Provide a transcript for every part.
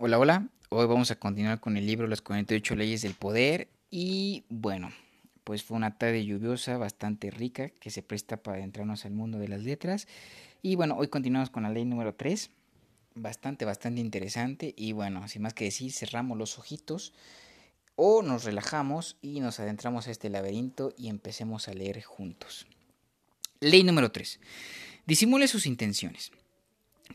Hola, hola. Hoy vamos a continuar con el libro Las 48 leyes del poder y bueno, pues fue una tarde lluviosa bastante rica que se presta para adentrarnos al mundo de las letras y bueno, hoy continuamos con la ley número 3, bastante, bastante interesante y bueno, sin más que decir, cerramos los ojitos o nos relajamos y nos adentramos a este laberinto y empecemos a leer juntos. Ley número 3. Disimule sus intenciones.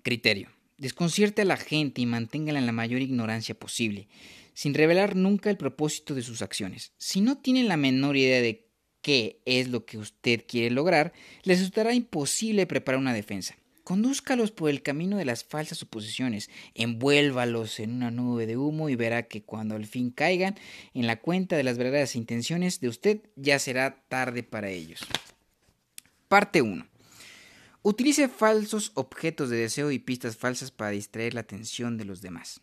Criterio. Desconcierte a la gente y manténgala en la mayor ignorancia posible, sin revelar nunca el propósito de sus acciones. Si no tienen la menor idea de qué es lo que usted quiere lograr, les resultará imposible preparar una defensa. Condúzcalos por el camino de las falsas suposiciones, envuélvalos en una nube de humo y verá que cuando al fin caigan en la cuenta de las verdaderas intenciones de usted, ya será tarde para ellos. Parte 1. Utilice falsos objetos de deseo y pistas falsas para distraer la atención de los demás.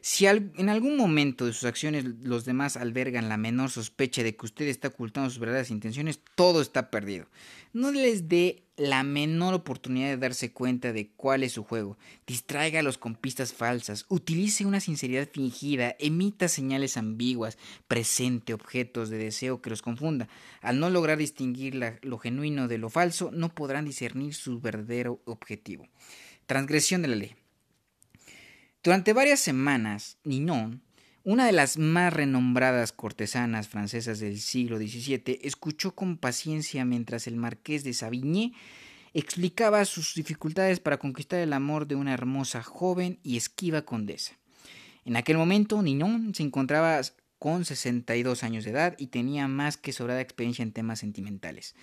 Si en algún momento de sus acciones los demás albergan la menor sospecha de que usted está ocultando sus verdaderas intenciones, todo está perdido. No les dé la menor oportunidad de darse cuenta de cuál es su juego. Distráigalos con pistas falsas, utilice una sinceridad fingida, emita señales ambiguas, presente objetos de deseo que los confunda. Al no lograr distinguir lo genuino de lo falso, no podrán discernir su verdadero objetivo. Transgresión de la ley. Durante varias semanas, Ninon, una de las más renombradas cortesanas francesas del siglo XVII, escuchó con paciencia mientras el marqués de Savigny explicaba sus dificultades para conquistar el amor de una hermosa joven y esquiva condesa. En aquel momento, Ninon se encontraba con 62 años de edad y tenía más que sobrada experiencia en temas sentimentales.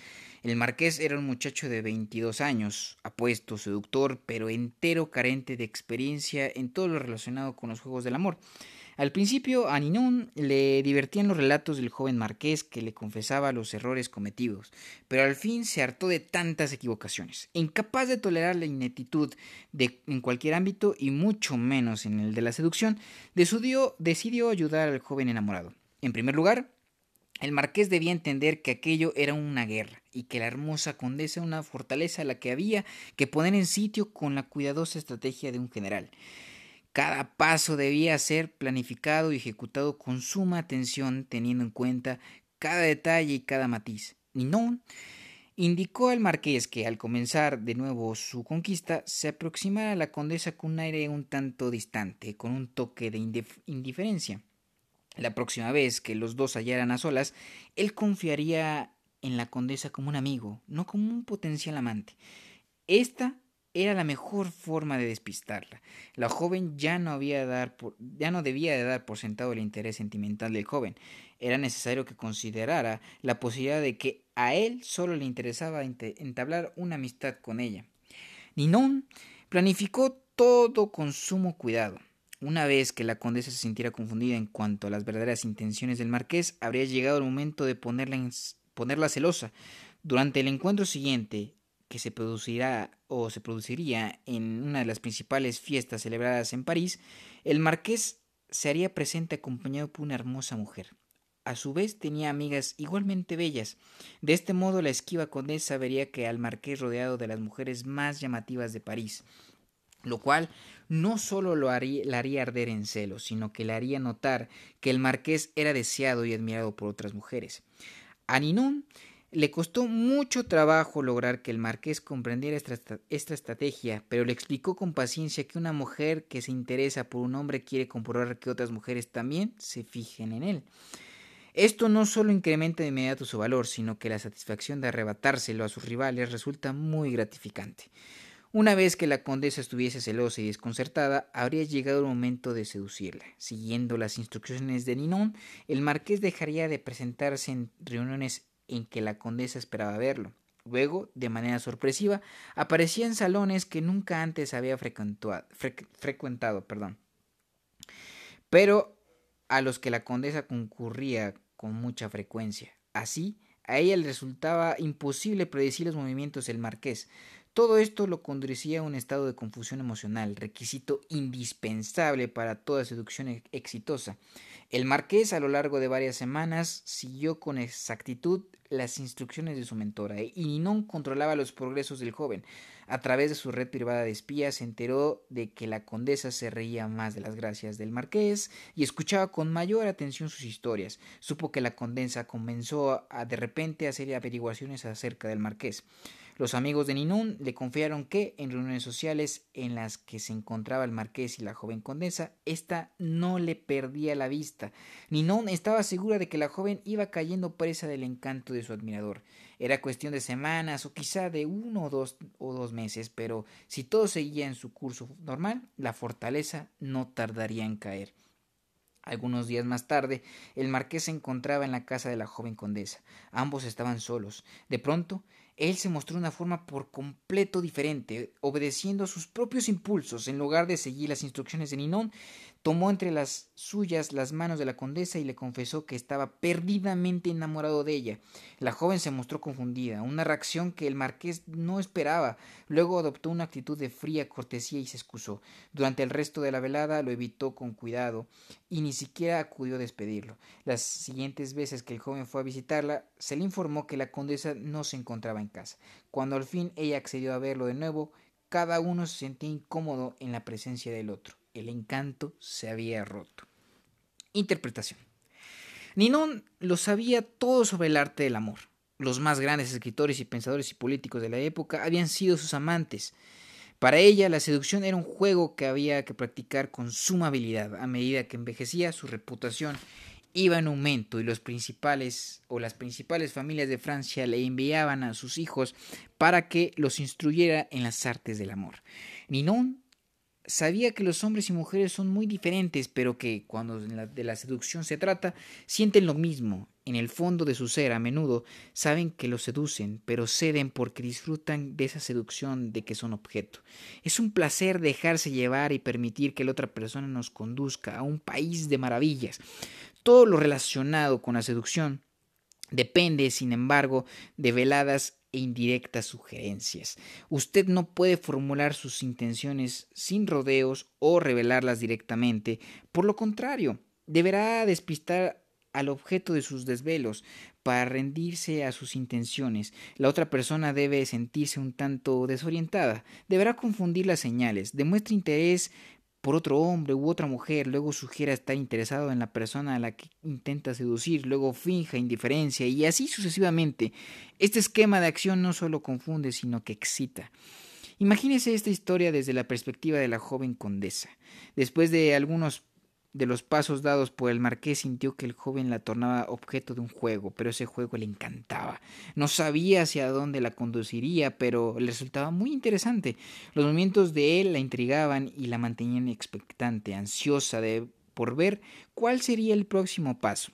El marqués era un muchacho de 22 años, apuesto, seductor, pero entero carente de experiencia en todo lo relacionado con los juegos del amor. Al principio a Ninon le divertían los relatos del joven marqués que le confesaba los errores cometidos, pero al fin se hartó de tantas equivocaciones. Incapaz de tolerar la ineptitud en cualquier ámbito y mucho menos en el de la seducción, decidió ayudar al joven enamorado. En primer lugar, el marqués debía entender que aquello era una guerra y que la hermosa condesa una fortaleza a la que había que poner en sitio con la cuidadosa estrategia de un general. Cada paso debía ser planificado y ejecutado con suma atención, teniendo en cuenta cada detalle y cada matiz. Ninon indicó al marqués que, al comenzar de nuevo su conquista, se aproximara a la condesa con un aire un tanto distante, con un toque de indiferencia. La próxima vez que los dos hallaran a solas, él confiaría en la condesa como un amigo, no como un potencial amante. Esta era la mejor forma de despistarla. La joven ya no, había dar ya no debía de dar por sentado el interés sentimental del joven. Era necesario que considerara la posibilidad de que a él solo le interesaba entablar una amistad con ella. Ninon planificó todo con sumo cuidado. Una vez que la condesa se sintiera confundida en cuanto a las verdaderas intenciones del marqués, habría llegado el momento de ponerla, ponerla celosa. Durante el encuentro siguiente, que se producirá o se produciría en una de las principales fiestas celebradas en París, el marqués se haría presente acompañado por una hermosa mujer. A su vez tenía amigas igualmente bellas. De este modo la esquiva condesa vería que al marqués rodeado de las mujeres más llamativas de París, lo cual no solo lo haría, la haría arder en celo, sino que le haría notar que el marqués era deseado y admirado por otras mujeres. A Ninon le costó mucho trabajo lograr que el marqués comprendiera esta, estrategia, pero le explicó con paciencia que una mujer que se interesa por un hombre quiere comprobar que otras mujeres también se fijen en él. Esto no solo incrementa de inmediato su valor, sino que la satisfacción de arrebatárselo a sus rivales resulta muy gratificante. Una vez que la condesa estuviese celosa y desconcertada, habría llegado el momento de seducirla. Siguiendo las instrucciones de Ninon, el marqués dejaría de presentarse en reuniones en que la condesa esperaba verlo. Luego, de manera sorpresiva, aparecía en salones que nunca antes había frecuentado, perdón. pero a los que la condesa concurría con mucha frecuencia. Así, a ella le resultaba imposible predecir los movimientos del marqués. Todo esto lo conducía a un estado de confusión emocional, requisito indispensable para toda seducción exitosa. El marqués a lo largo de varias semanas siguió con exactitud las instrucciones de su mentora y Ninon controlaba los progresos del joven. A través de su red privada de espías se enteró de que la condesa se reía más de las gracias del marqués y escuchaba con mayor atención sus historias. Supo que la condesa comenzó de repente a hacer averiguaciones acerca del marqués. Los amigos de Ninon le confiaron que, en reuniones sociales en las que se encontraba el marqués y la joven condesa, ésta no le perdía la vista. Ninon estaba segura de que la joven iba cayendo presa del encanto de su admirador. Era cuestión de semanas o quizá de uno o dos, o dos meses, pero si todo seguía en su curso normal, la fortaleza no tardaría en caer. Algunos días más tarde, el marqués se encontraba en la casa de la joven condesa. Ambos estaban solos. De pronto, él se mostró de una forma por completo diferente, obedeciendo a sus propios impulsos. En lugar de seguir las instrucciones de Ninon, tomó entre las suyas las manos de la condesa y le confesó que estaba perdidamente enamorado de ella. La joven se mostró confundida, una reacción que el marqués no esperaba. Luego adoptó una actitud de fría cortesía y se excusó. Durante el resto de la velada lo evitó con cuidado y ni siquiera acudió a despedirlo. Las siguientes veces que el joven fue a visitarla, se le informó que la condesa no se encontraba en casa. Cuando al fin ella accedió a verlo de nuevo, cada uno se sentía incómodo en la presencia del otro el encanto se había roto. Interpretación. Ninon lo sabía todo sobre el arte del amor. Los más grandes escritores y pensadores y políticos de la época habían sido sus amantes. Para ella la seducción era un juego que había que practicar con suma habilidad. A medida que envejecía, su reputación iba en aumento y los principales o las principales familias de Francia le enviaban a sus hijos para que los instruyera en las artes del amor. Ninon sabía que los hombres y mujeres son muy diferentes, pero que cuando de la seducción se trata, sienten lo mismo. En el fondo de su ser, a menudo, saben que los seducen, pero ceden porque disfrutan de esa seducción de que son objeto. Es un placer dejarse llevar y permitir que la otra persona nos conduzca a un país de maravillas. Todo lo relacionado con la seducción depende, sin embargo, de veladas e indirectas sugerencias. Usted no puede formular sus intenciones sin rodeos o revelarlas directamente. Por lo contrario, deberá despistar al objeto de sus desvelos para rendirse a sus intenciones. La otra persona debe sentirse un tanto desorientada. Deberá confundir las señales. Demuestra interés por otro hombre u otra mujer, luego sugiera estar interesado en la persona a la que intenta seducir, luego finja indiferencia y así sucesivamente. Este esquema de acción no solo confunde, sino que excita. Imagínese esta historia desde la perspectiva de la joven condesa. Después de algunos de los pasos dados por el marqués sintió que el joven la tornaba objeto de un juego, pero ese juego le encantaba. No sabía hacia dónde la conduciría, pero le resultaba muy interesante. Los movimientos de él la intrigaban y la mantenían expectante, ansiosa de por ver cuál sería el próximo paso.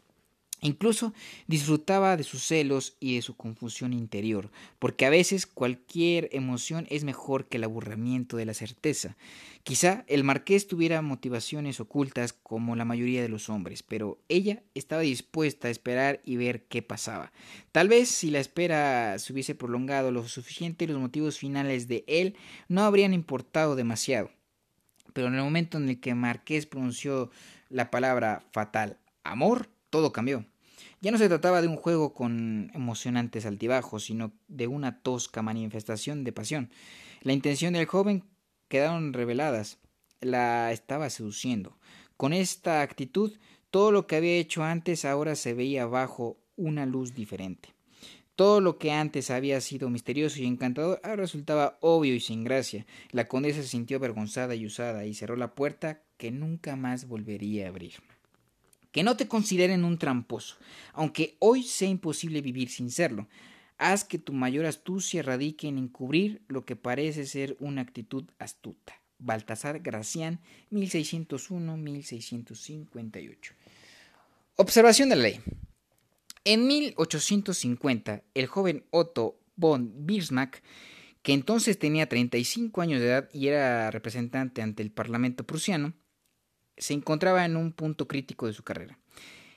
Incluso disfrutaba de sus celos y de su confusión interior, porque a veces cualquier emoción es mejor que el aburrimiento de la certeza. Quizá el marqués tuviera motivaciones ocultas como la mayoría de los hombres, pero ella estaba dispuesta a esperar y ver qué pasaba. Tal vez si la espera se hubiese prolongado lo suficiente, los motivos finales de él no habrían importado demasiado. Pero en el momento en el que Marqués pronunció la palabra fatal amor, todo cambió. Ya no se trataba de un juego con emocionantes altibajos, sino de una tosca manifestación de pasión. La intención del joven quedaron reveladas. La estaba seduciendo. Con esta actitud, todo lo que había hecho antes ahora se veía bajo una luz diferente. Todo lo que antes había sido misterioso y encantador ahora resultaba obvio y sin gracia. La condesa se sintió avergonzada y usada y cerró la puerta que nunca más volvería a abrir que no te consideren un tramposo, aunque hoy sea imposible vivir sin serlo. Haz que tu mayor astucia radique en encubrir lo que parece ser una actitud astuta. Baltasar Gracián, 1601-1658. Observación de la ley. En 1850, el joven Otto von Bismarck, que entonces tenía 35 años de edad y era representante ante el Parlamento prusiano, se encontraba en un punto crítico de su carrera.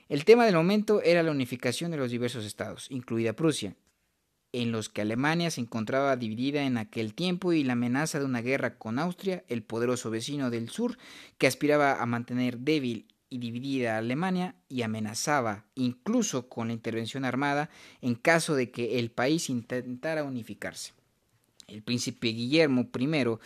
El tema del momento era la unificación de los diversos estados, incluida Prusia. en los que Alemania se encontraba dividida en aquel tiempo y la amenaza de una guerra con Austria, el poderoso vecino del sur, que aspiraba a mantener débil y dividida a Alemania y amenazaba incluso con la intervención armada en caso de que el país intentara unificarse. El príncipe Guillermo I,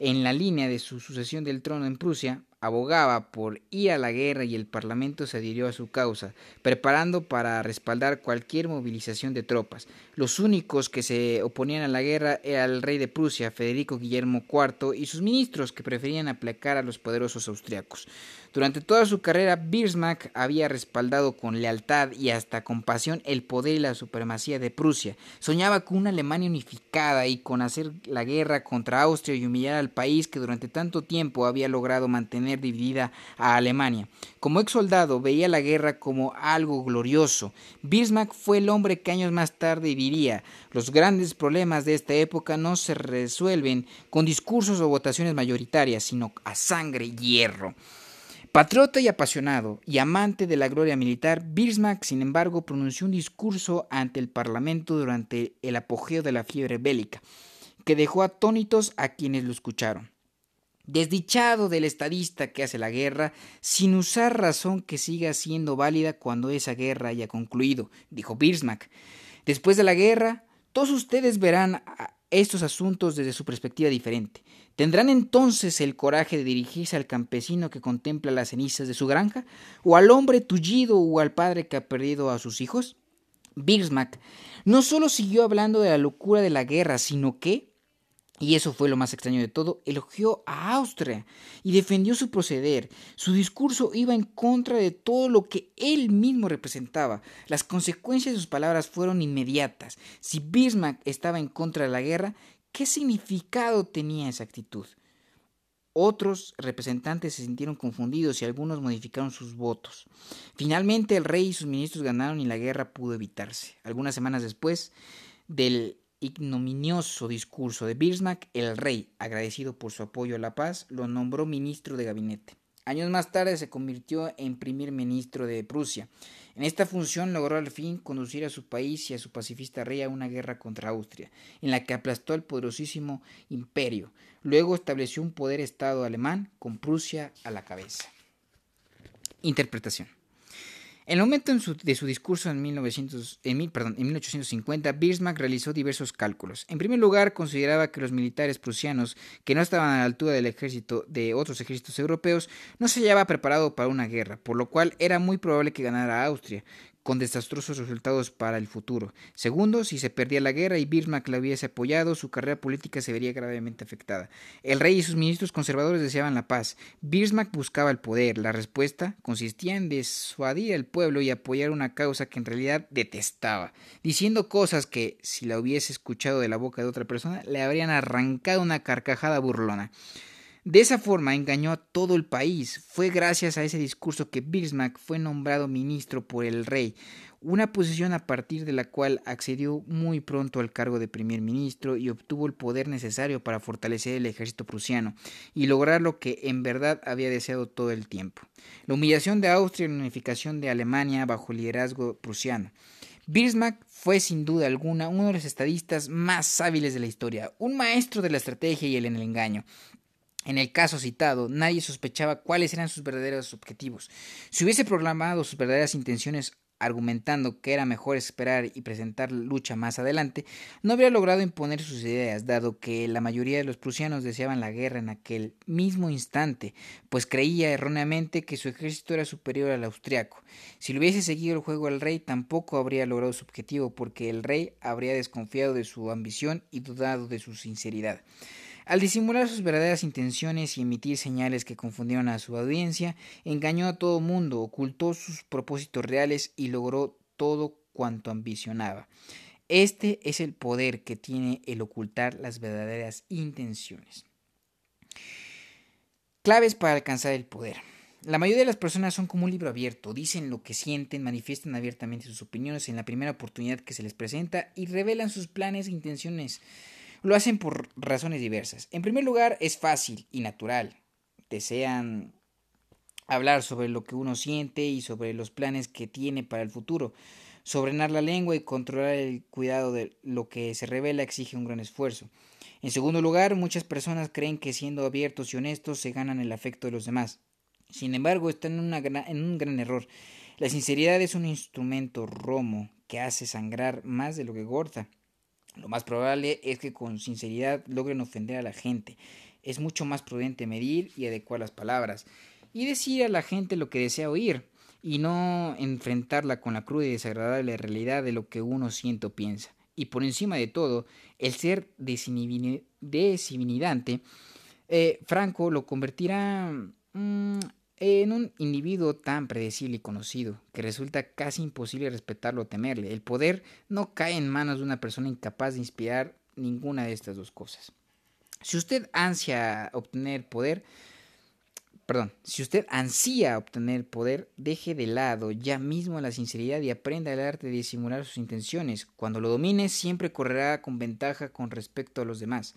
en la línea de su sucesión del trono en Prusia, abogaba por ir a la guerra y el Parlamento se adhirió a su causa, preparando para respaldar cualquier movilización de tropas. Los únicos que se oponían a la guerra era el rey de Prusia, Federico Guillermo IV, y sus ministros que preferían aplacar a los poderosos austriacos. Durante toda su carrera, Bismarck había respaldado con lealtad y hasta con pasión el poder y la supremacía de Prusia. Soñaba con una Alemania unificada y con hacer la guerra contra Austria y humillar al país que durante tanto tiempo había logrado mantener dividida a Alemania. Como ex soldado veía la guerra como algo glorioso. Bismarck fue el hombre que años más tarde diría los grandes problemas de esta época no se resuelven con discursos o votaciones mayoritarias, sino a sangre y hierro. Patriota y apasionado y amante de la gloria militar, Bismarck, sin embargo, pronunció un discurso ante el Parlamento durante el apogeo de la fiebre bélica, que dejó atónitos a quienes lo escucharon. Desdichado del estadista que hace la guerra, sin usar razón que siga siendo válida cuando esa guerra haya concluido, dijo Bismarck. Después de la guerra, todos ustedes verán estos asuntos desde su perspectiva diferente. ¿Tendrán entonces el coraje de dirigirse al campesino que contempla las cenizas de su granja? ¿O al hombre tullido o al padre que ha perdido a sus hijos? Bismarck no solo siguió hablando de la locura de la guerra, sino que, y eso fue lo más extraño de todo, elogió a Austria y defendió su proceder. Su discurso iba en contra de todo lo que él mismo representaba. Las consecuencias de sus palabras fueron inmediatas. Si Bismarck estaba en contra de la guerra, ¿Qué significado tenía esa actitud? Otros representantes se sintieron confundidos y algunos modificaron sus votos. Finalmente el rey y sus ministros ganaron y la guerra pudo evitarse. Algunas semanas después del ignominioso discurso de Bismarck, el rey, agradecido por su apoyo a la paz, lo nombró ministro de gabinete. Años más tarde se convirtió en primer ministro de Prusia. En esta función logró al fin conducir a su país y a su pacifista rey a una guerra contra Austria, en la que aplastó al poderosísimo imperio. Luego estableció un poder Estado alemán con Prusia a la cabeza. Interpretación. En el momento de su discurso en, 1900, en, 1850, Bismarck realizó diversos cálculos. En primer lugar, consideraba que los militares prusianos, que no estaban a la altura del ejército de otros ejércitos europeos, no se hallaba preparado para una guerra, por lo cual era muy probable que ganara Austria, con desastrosos resultados para el futuro. Segundo, si se perdía la guerra y Bismarck la hubiese apoyado, su carrera política se vería gravemente afectada. El rey y sus ministros conservadores deseaban la paz. Bismarck buscaba el poder. La respuesta consistía en disuadir al pueblo y apoyar una causa que en realidad detestaba, diciendo cosas que, si la hubiese escuchado de la boca de otra persona, le habrían arrancado una carcajada burlona. De esa forma engañó a todo el país. Fue gracias a ese discurso que Bismarck fue nombrado ministro por el rey, una posición a partir de la cual accedió muy pronto al cargo de primer ministro y obtuvo el poder necesario para fortalecer el ejército prusiano y lograr lo que en verdad había deseado todo el tiempo, la humillación de Austria y la unificación de Alemania bajo el liderazgo prusiano. Bismarck fue sin duda alguna uno de los estadistas más hábiles de la historia, un maestro de la estrategia y el engaño. En el caso citado, nadie sospechaba cuáles eran sus verdaderos objetivos. Si hubiese proclamado sus verdaderas intenciones argumentando que era mejor esperar y presentar lucha más adelante, no habría logrado imponer sus ideas, dado que la mayoría de los prusianos deseaban la guerra en aquel mismo instante, pues creía erróneamente que su ejército era superior al austriaco. Si le hubiese seguido el juego al rey, tampoco habría logrado su objetivo, porque el rey habría desconfiado de su ambición y dudado de su sinceridad. Al disimular sus verdaderas intenciones y emitir señales que confundieron a su audiencia, engañó a todo mundo, ocultó sus propósitos reales y logró todo cuanto ambicionaba. Este es el poder que tiene el ocultar las verdaderas intenciones. Claves para alcanzar el poder. La mayoría de las personas son como un libro abierto, dicen lo que sienten, manifiestan abiertamente sus opiniones en la primera oportunidad que se les presenta y revelan sus planes e intenciones lo hacen por razones diversas. En primer lugar, es fácil y natural. Desean hablar sobre lo que uno siente y sobre los planes que tiene para el futuro. Sobrenar la lengua y controlar el cuidado de lo que se revela exige un gran esfuerzo. En segundo lugar, muchas personas creen que siendo abiertos y honestos se ganan el afecto de los demás. Sin embargo, están en, en un gran error. La sinceridad es un instrumento romo que hace sangrar más de lo que gorda. Lo más probable es que con sinceridad logren ofender a la gente. Es mucho más prudente medir y adecuar las palabras y decir a la gente lo que desea oír y no enfrentarla con la cruda y desagradable realidad de lo que uno siente o piensa. Y por encima de todo, el ser desinhibidante, eh, Franco lo convertirá mm, en un individuo tan predecible y conocido que resulta casi imposible respetarlo o temerle. El poder no cae en manos de una persona incapaz de inspirar ninguna de estas dos cosas. Si usted ansia obtener poder, perdón, si usted ansía obtener poder, deje de lado ya mismo la sinceridad y aprenda el arte de disimular sus intenciones. Cuando lo domine, siempre correrá con ventaja con respecto a los demás.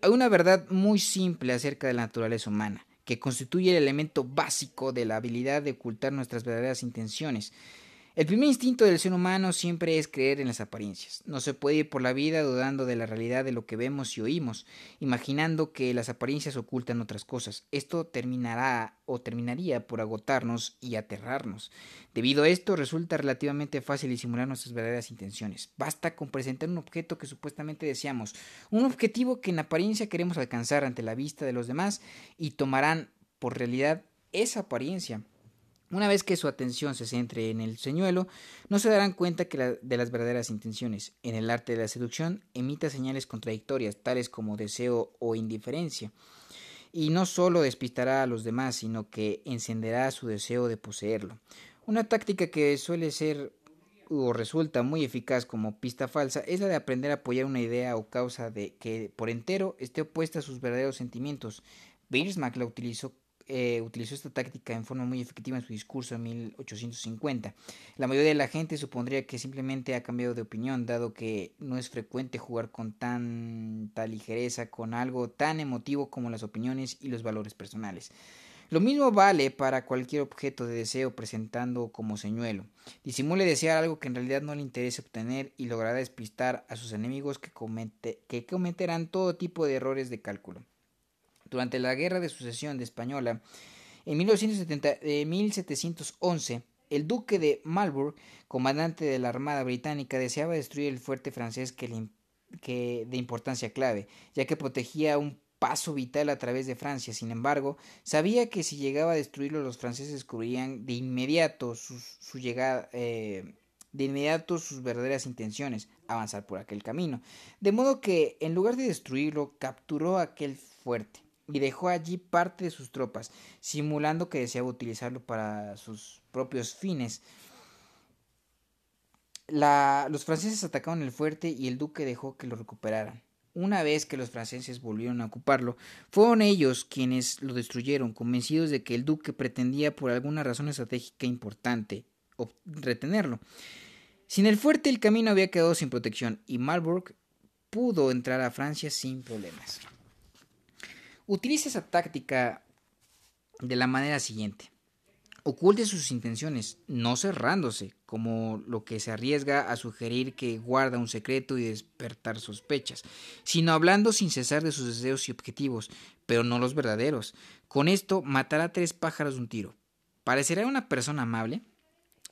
Hay una verdad muy simple acerca de la naturaleza humana, que constituye el elemento básico de la habilidad de ocultar nuestras verdaderas intenciones. El primer instinto del ser humano siempre es creer en las apariencias. No se puede ir por la vida dudando de la realidad de lo que vemos y oímos, imaginando que las apariencias ocultan otras cosas. Esto terminará o terminaría por agotarnos y aterrarnos. Debido a esto, resulta relativamente fácil disimular nuestras verdaderas intenciones. Basta con presentar un objeto que supuestamente deseamos, un objetivo que en apariencia queremos alcanzar ante la vista de los demás y tomarán por realidad esa apariencia una vez que su atención se centre en el señuelo, no se darán cuenta que de las verdaderas intenciones. En el arte de la seducción, emita señales contradictorias, tales como deseo o indiferencia. Y no solo despistará a los demás, sino que encenderá su deseo de poseerlo. Una táctica que suele ser o resulta muy eficaz como pista falsa es la de aprender a apoyar una idea o causa de que por entero esté opuesta a sus verdaderos sentimientos. Bismarck la utilizó eh, utilizó esta táctica en forma muy efectiva en su discurso en 1850. La mayoría de la gente supondría que simplemente ha cambiado de opinión, dado que no es frecuente jugar con tanta ligereza con algo tan emotivo como las opiniones y los valores personales. Lo mismo vale para cualquier objeto de deseo presentando como señuelo. Disimule desear algo que en realidad no le interese obtener y logrará despistar a sus enemigos que, que cometerán todo tipo de errores de cálculo durante la Guerra de Sucesión de Española, en 1711, el duque de Marlborough, comandante de la Armada Británica, deseaba destruir el fuerte francés que, de importancia clave, ya que protegía un paso vital a través de Francia. Sin embargo, sabía que si llegaba a destruirlo, los franceses descubrirían de inmediato su, llegada. Eh, de inmediato sus verdaderas intenciones, avanzar por aquel camino. De modo que, en lugar de destruirlo, capturó aquel fuerte y dejó allí parte de sus tropas, simulando que deseaba utilizarlo para sus propios fines. los franceses atacaron el fuerte y el duque dejó que lo recuperaran. Una vez que los franceses volvieron a ocuparlo, fueron ellos quienes lo destruyeron, convencidos de que el duque pretendía por alguna razón estratégica importante retenerlo. Sin el fuerte el camino había quedado sin protección y Marlborough pudo entrar a Francia sin problemas. Utilice esa táctica de la manera siguiente. Oculte sus intenciones, no cerrándose, como lo que se arriesga a sugerir que guarda un secreto y despertar sospechas, sino hablando sin cesar de sus deseos y objetivos, pero no los verdaderos. Con esto matará tres pájaros de un tiro. Parecerá una persona amable,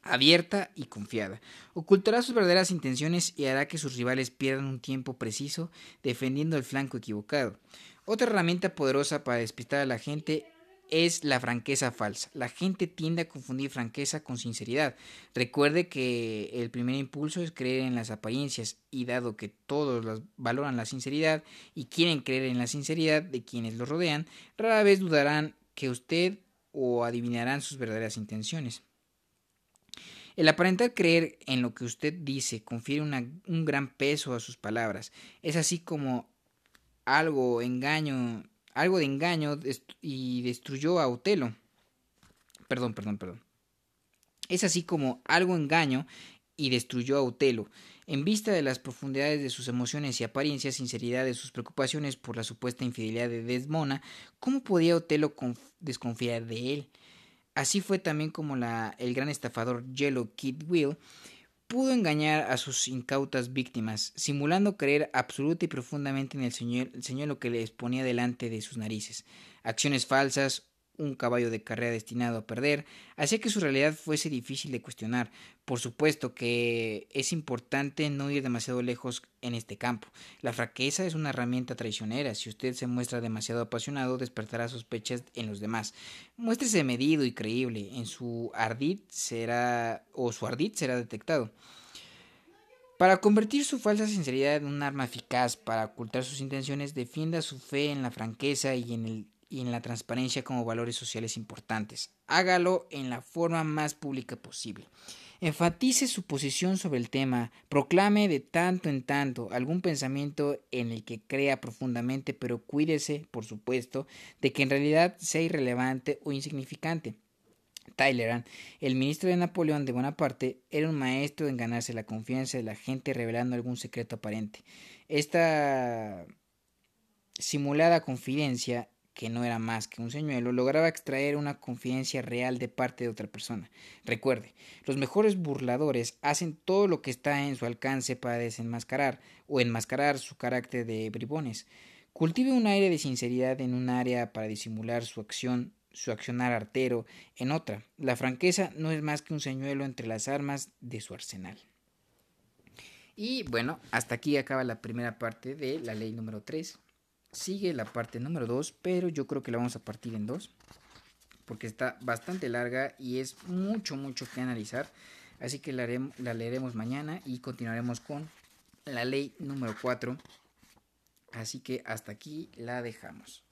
abierta y confiada. Ocultará sus verdaderas intenciones y hará que sus rivales pierdan un tiempo preciso defendiendo el flanco equivocado. Otra herramienta poderosa para despistar a la gente es la franqueza falsa. La gente tiende a confundir franqueza con sinceridad. Recuerde que el primer impulso es creer en las apariencias y dado que todos valoran la sinceridad y quieren creer en la sinceridad de quienes los rodean, rara vez dudarán que usted o adivinarán sus verdaderas intenciones. El aparentar creer en lo que usted dice confiere un gran peso a sus palabras. Es así como algo engaño, algo de engaño y destruyó a Otelo. Perdón, perdón, perdón. Es así como algo engaño y destruyó a Otelo. En vista de las profundidades de sus emociones y apariencias, sinceridad de sus preocupaciones por la supuesta infidelidad de Desmona, ¿cómo podía Otelo desconfiar de él? Así fue también como la, el gran estafador Yellow Kid Will pudo engañar a sus incautas víctimas, simulando creer absoluta y profundamente en el señuelo que les ponía delante de sus narices. Acciones falsas, un caballo de carrera destinado a perder, hacía que su realidad fuese difícil de cuestionar. Por supuesto que es importante no ir demasiado lejos en este campo. La fraqueza es una herramienta traicionera. Si usted se muestra demasiado apasionado, despertará sospechas en los demás. Muéstrese medido y creíble. En su ardid será o su ardid será detectado. Para convertir su falsa sinceridad en un arma eficaz para ocultar sus intenciones, defienda su fe en la franqueza y en el y en la transparencia como valores sociales importantes. Hágalo en la forma más pública posible. Enfatice su posición sobre el tema, proclame de tanto en tanto algún pensamiento en el que crea profundamente, pero cuídese, por supuesto, de que en realidad sea irrelevante o insignificante. Tyleran, el ministro de Napoleón de Bonaparte, era un maestro en ganarse la confianza de la gente revelando algún secreto aparente. Esta simulada confidencia que no era más que un señuelo, lograba extraer una confidencia real de parte de otra persona. Recuerde, los mejores burladores hacen todo lo que está en su alcance para desenmascarar o enmascarar su carácter de bribones. Cultive un aire de sinceridad en un área para disimular su acción, su accionar artero en otra. La franqueza no es más que un señuelo entre las armas de su arsenal. Y bueno, hasta aquí acaba la primera parte de la ley número 3 sigue la parte número 2, pero yo creo que la vamos a partir en dos, porque está bastante larga y es mucho, mucho que analizar. Así que la, la leeremos mañana y continuaremos con la ley número 4. Así que hasta aquí la dejamos.